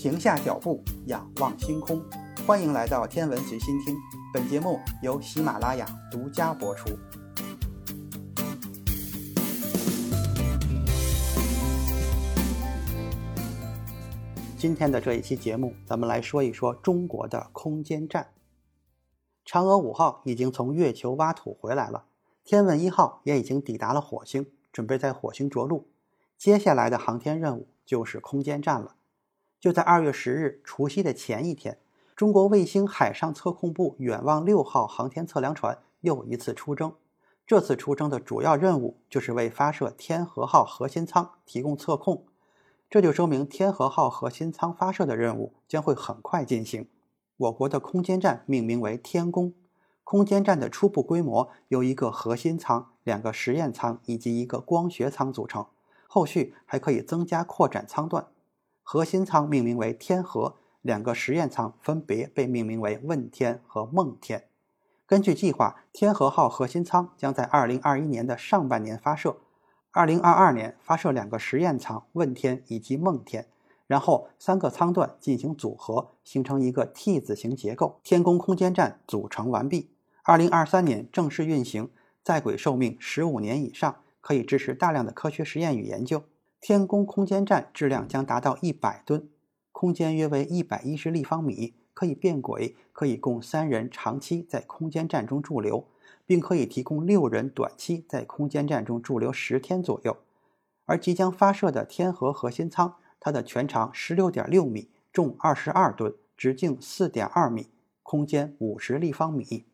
停下脚步，仰望星空。欢迎来到天文随心听，本节目由喜马拉雅独家播出。今天的这一期节目，咱们来说一说中国的空间站。嫦娥五号已经从月球挖土回来了，天问一号也已经抵达了火星，准备在火星着陆。接下来的航天任务就是空间站了。就在二月十日除夕的前一天，中国卫星海上测控部远望六号航天测量船又一次出征。这次出征的主要任务就是为发射天和号核心舱提供测控。这就说明天和号核心舱发射的任务将会很快进行。我国的空间站命名为天宫。空间站的初步规模由一个核心舱、两个实验舱以及一个光学舱组成。后续还可以增加扩展舱段，核心舱命名为天和，两个实验舱分别被命名为问天和梦天。根据计划，天和号核心舱将在2021年的上半年发射，2022年发射两个实验舱问天以及梦天，然后三个舱段进行组合，形成一个 T 字形结构，天宫空间站组成完毕。2023年正式运行，在轨寿命15年以上。可以支持大量的科学实验与研究。天宫空间站质量将达到一百吨，空间约为一百一十立方米，可以变轨，可以供三人长期在空间站中驻留，并可以提供六人短期在空间站中驻留十天左右。而即将发射的天河核心舱，它的全长十六点六米，重二十二吨，直径四点二米，空间五十立方米。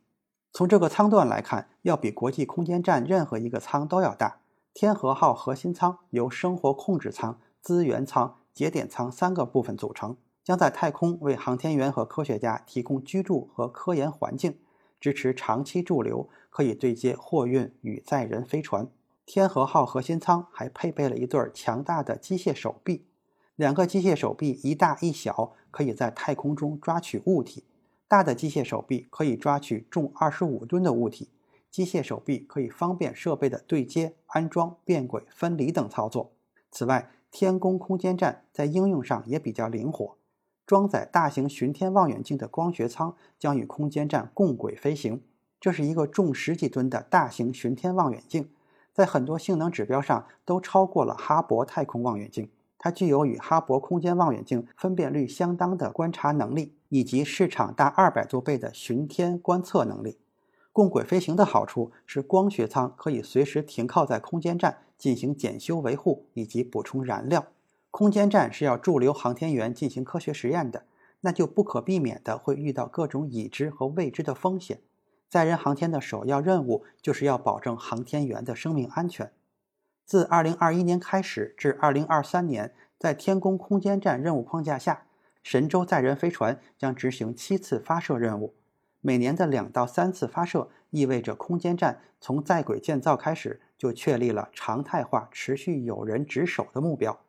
从这个舱段来看，要比国际空间站任何一个舱都要大。天和号核心舱由生活控制舱、资源舱、节点舱三个部分组成，将在太空为航天员和科学家提供居住和科研环境，支持长期驻留，可以对接货运与载人飞船。天和号核心舱还配备了一对强大的机械手臂，两个机械手臂一大一小，可以在太空中抓取物体。大的机械手臂可以抓取重二十五吨的物体，机械手臂可以方便设备的对接、安装、变轨、分离等操作。此外，天宫空间站在应用上也比较灵活，装载大型巡天望远镜的光学舱将与空间站共轨飞行。这是一个重十几吨的大型巡天望远镜，在很多性能指标上都超过了哈勃太空望远镜。它具有与哈勃空间望远镜分辨率相当的观察能力，以及市场大二百多倍的巡天观测能力。共轨飞行的好处是，光学舱可以随时停靠在空间站进行检修维护以及补充燃料。空间站是要驻留航天员进行科学实验的，那就不可避免的会遇到各种已知和未知的风险。载人航天的首要任务就是要保证航天员的生命安全。自2021年开始至2023年，在天宫空间站任务框架下，神舟载人飞船将执行七次发射任务。每年的两到三次发射，意味着空间站从在轨建造开始就确立了常态化、持续有人值守的目标。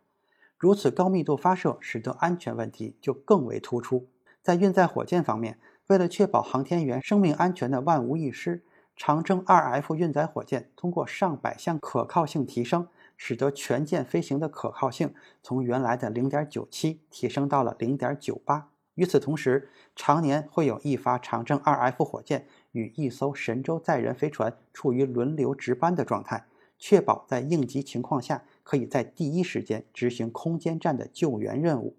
如此高密度发射，使得安全问题就更为突出。在运载火箭方面，为了确保航天员生命安全的万无一失。长征 2F 运载火箭通过上百项可靠性提升，使得全舰飞行的可靠性从原来的0.97提升到了0.98。与此同时，常年会有一发长征 2F 火箭与一艘神舟载人飞船处于轮流值班的状态，确保在应急情况下可以在第一时间执行空间站的救援任务。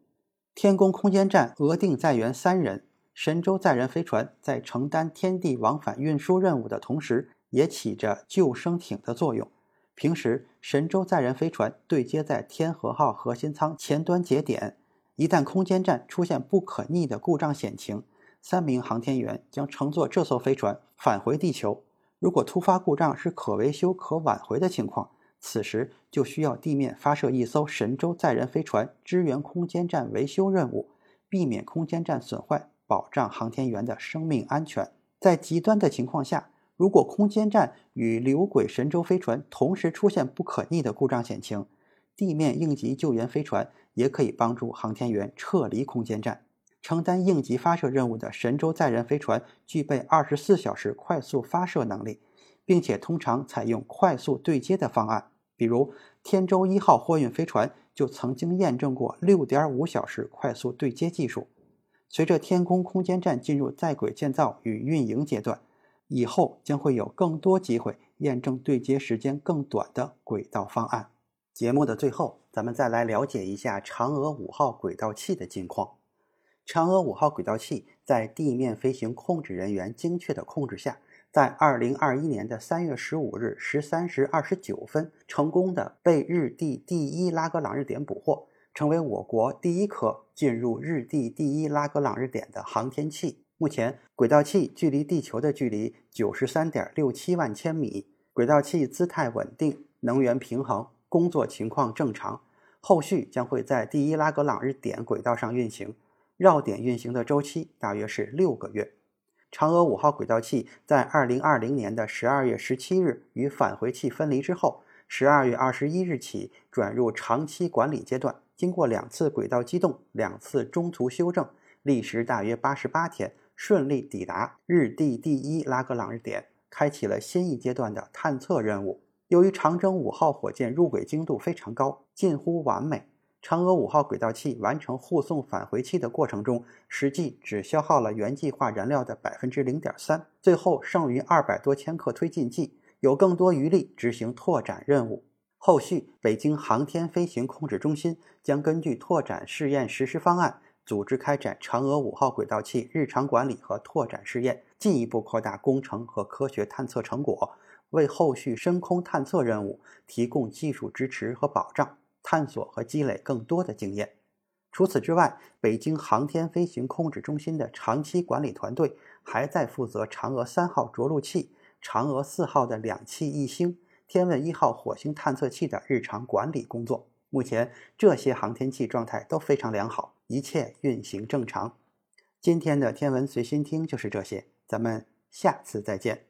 天宫空间站额定载员三人。神舟载人飞船在承担天地往返运输任务的同时，也起着救生艇的作用。平时，神舟载人飞船对接在天和号核心舱前端节点，一旦空间站出现不可逆的故障险情，三名航天员将乘坐这艘飞船返回地球。如果突发故障是可维修、可挽回的情况，此时就需要地面发射一艘神舟载人飞船支援空间站维修任务，避免空间站损坏。保障航天员的生命安全。在极端的情况下，如果空间站与流轨神舟飞船同时出现不可逆的故障险情，地面应急救援飞船也可以帮助航天员撤离空间站。承担应急发射任务的神舟载人飞船具备二十四小时快速发射能力，并且通常采用快速对接的方案。比如天舟一号货运飞船就曾经验证过六点五小时快速对接技术。随着天宫空间站进入在轨建造与运营阶段，以后将会有更多机会验证对接时间更短的轨道方案。节目的最后，咱们再来了解一下嫦娥五号轨道器的近况。嫦娥五号轨道器在地面飞行控制人员精确的控制下，在二零二一年的三月十五日十三时二十九分，成功的被日地第一拉格朗日点捕获。成为我国第一颗进入日地第一拉格朗日点的航天器。目前，轨道器距离地球的距离九十三点六七万千米，轨道器姿态稳定，能源平衡，工作情况正常。后续将会在第一拉格朗日点轨道上运行，绕点运行的周期大约是六个月。嫦娥五号轨道器在二零二零年的十二月十七日与返回器分离之后，十二月二十一日起转入长期管理阶段。经过两次轨道机动、两次中途修正，历时大约八十八天，顺利抵达日地第一拉格朗日点，开启了新一阶段的探测任务。由于长征五号火箭入轨精度非常高，近乎完美，嫦娥五号轨道器完成护送返回器的过程中，实际只消耗了原计划燃料的百分之零点三，最后剩余二百多千克推进剂，有更多余力执行拓展任务。后续，北京航天飞行控制中心将根据拓展试验实施方案，组织开展嫦娥五号轨道器日常管理和拓展试验，进一步扩大工程和科学探测成果，为后续深空探测任务提供技术支持和保障，探索和积累更多的经验。除此之外，北京航天飞行控制中心的长期管理团队还在负责嫦娥三号着陆器、嫦娥四号的两栖一星。天问一号火星探测器的日常管理工作，目前这些航天器状态都非常良好，一切运行正常。今天的天文随心听就是这些，咱们下次再见。